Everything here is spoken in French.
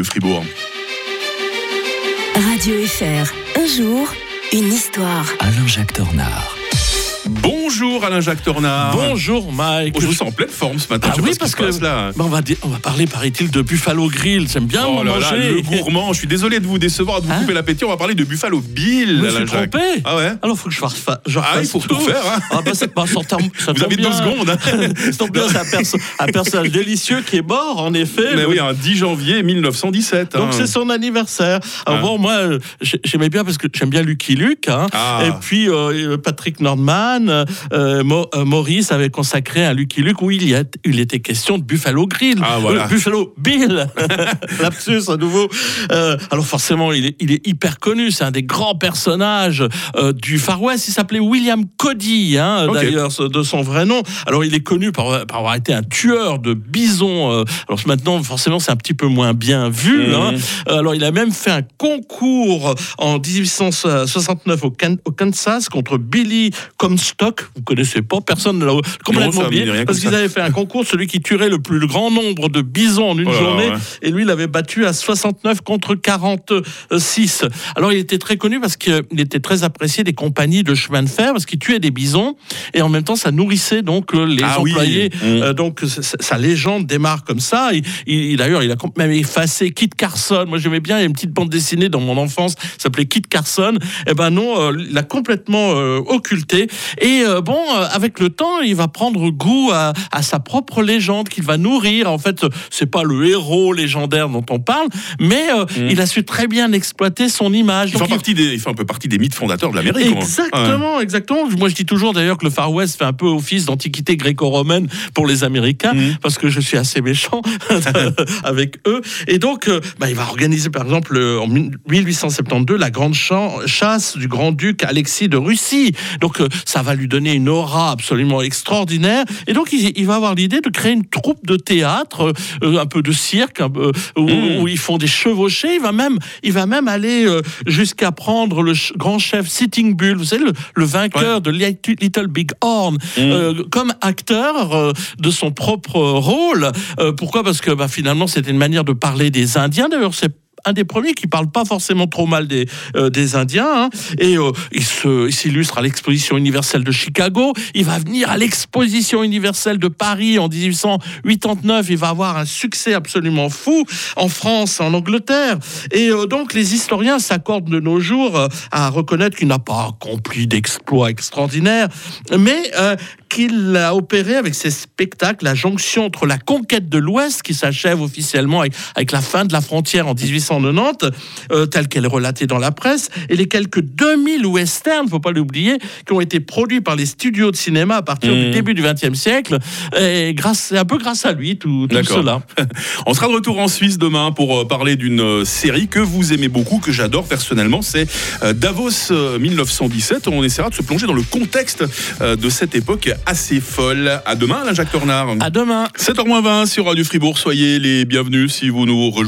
de Fribourg. Radio FR, un jour, une histoire. Alain-Jacques Tornard. Bonjour Alain-Jacques Tornard. Bonjour Mike. Oh, je vous sens en pleine forme ce matin. Ah je oui, parce que passe là. bah, on, va, di- on va parler, paraît-il, de Buffalo Grill. J'aime bien Oh là là, manger. le gourmand. Je suis désolé de vous décevoir, de vous Hein couper l'appétit. On va parler de Buffalo Bill, Je me suis trompé. Ah ouais Alors, faut que je fasse. fa- je Ah, il faut tout faire. Hein. Ah, bah, c'est pas tombe- ça Vous avez deux bien. secondes. hein. C'est un, perso- un personnage délicieux qui est mort, en effet. Mais oui, un 10 janvier 1917. Donc hein. c'est son anniversaire. Alors Ah. bon, moi, euh, j'ai- j'aimais bien parce que j'aime bien Lucky Luke. Hein. Ah. Et puis euh, Patrick Nordman, euh, euh, Maurice avait consacré un Lucky Luke où il, y a, il était question de Buffalo Grill. Ah, voilà. Euh, Buffalo Bill. Lapsus à nouveau. Euh, alors forcément, il est, il est hyper connu. C'est un des grands personnages du Far West. Il s'appelait William Cody, hein, d'ailleurs, de son vrai nom. Alors il est connu par, par avoir été un tueur de bisons. alors maintenant, forcément, c'est un petit peu moins bien vu. Mhm. hein. Alors, il a même fait un concours en 1869 au, Kan- au Kansas contre Billy Comstock. Vous connaissez pas, personne ne l'a Non, complètement oublié. Parce qu'ils avaient fait un concours, celui qui tuerait le plus grand nombre de bisons en une Oh là là, journée. ouais. Et lui, il avait battu à 69 contre 46. Alors, il était très connu parce qu'il était très apprécié des compagnies de chemin de fer parce qu'il tuait des bisons et en même temps, ça nourrissait donc les Ah employés. Mmh. Euh, donc, sa légende démarre comme ça. Il, il- D'ailleurs, il a même effacé Kit Carson. Moi, j'aimais bien, il y a une petite bande dessinée dans mon enfance, s'appelait Kit Carson. Eh ben non, euh, il l'a complètement euh, occulté. Et euh, bon, euh, avec le temps, il va prendre goût à, à sa propre légende qu'il va nourrir. En fait, euh, c'est pas le héros légendaire dont on parle, mais euh, il a su très bien exploiter son image. Il fait, il- partie des, il fait un peu partie des mythes fondateurs de l'Amérique. Ouais. Exactement, exactement. Moi, je dis toujours d'ailleurs que le Far West fait un peu office d'antiquité gréco-romaine pour les Américains, Mhm. parce que je suis assez méchant avec eux. Et donc, euh, bah, il va organiser, par exemple, euh, en 1872, la grande chasse du grand-duc Alexis de Russie. Donc, euh, ça va lui donner une aura absolument extraordinaire. Et donc, il, il va avoir l'idée de créer une troupe de théâtre, euh, un peu de cirque, un peu, où, où ils font des chevauchés. Il va même, il va même aller euh, jusqu'à prendre le ch- grand chef Sitting Bull, vous savez, le, le vainqueur de Little Big Horn, euh, comme acteur de son propre rôle. Pourquoi? Parce que bah, finalement, c'était une manière de parler des Indiens. D'ailleurs, c'est un des premiers qui parle pas forcément trop mal des, euh, Indiens. hein. Et euh, il s'illustre à l'exposition universelle de Chicago. Il va venir à l'exposition universelle de Paris en 1889. Il va avoir un succès absolument fou en France, en Angleterre. Et euh, donc, les historiens s'accordent de nos jours euh, à reconnaître qu'il n'a pas accompli d'exploits extraordinaires, mais qu'il a opéré avec ses spectacles la jonction entre la conquête de l'Ouest, qui s'achève officiellement avec, la fin de la frontière en 1890, euh, telle qu'elle est relatée dans la presse, et les quelques 2000 westerns, faut pas l'oublier, qui ont été produits par les studios de cinéma à partir du Mhm. début du XXe siècle, et grâce, un peu grâce à lui, tout, tout cela. On sera de retour en Suisse demain pour euh, parler d'une euh, série que vous aimez beaucoup, que j'adore personnellement. C'est euh, Davos euh, 1917. On essaiera de se plonger dans le contexte euh, de cette époque assez folle. À demain, Jacques Tornard. À demain. 7h20 sur Radio Fribourg. Soyez les bienvenus si vous nous rejoignez.